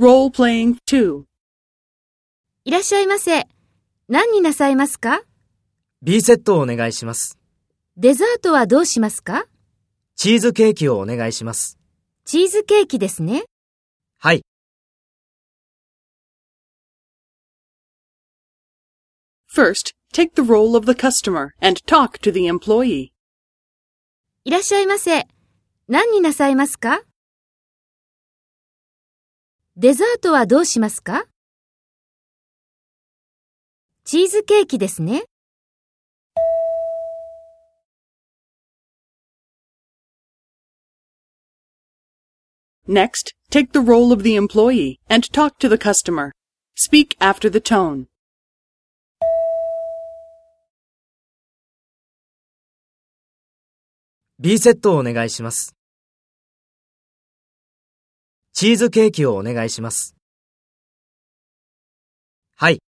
Role playing 2. いらっしゃいませ。何になさいますか？B セットをお願いします。デザートはどうしますか？チーズケーキをお願いします。チーズケーキですね。はい。First, take the role of the customer and talk to the employee. いらっしゃいませ。何になさいますか？デザートはどうしますかチーズケーキですね。Next, take the role of the employee and talk to the customer. Speak after the tone. ビーセットをお願いします。チーズケーキをお願いします。はい。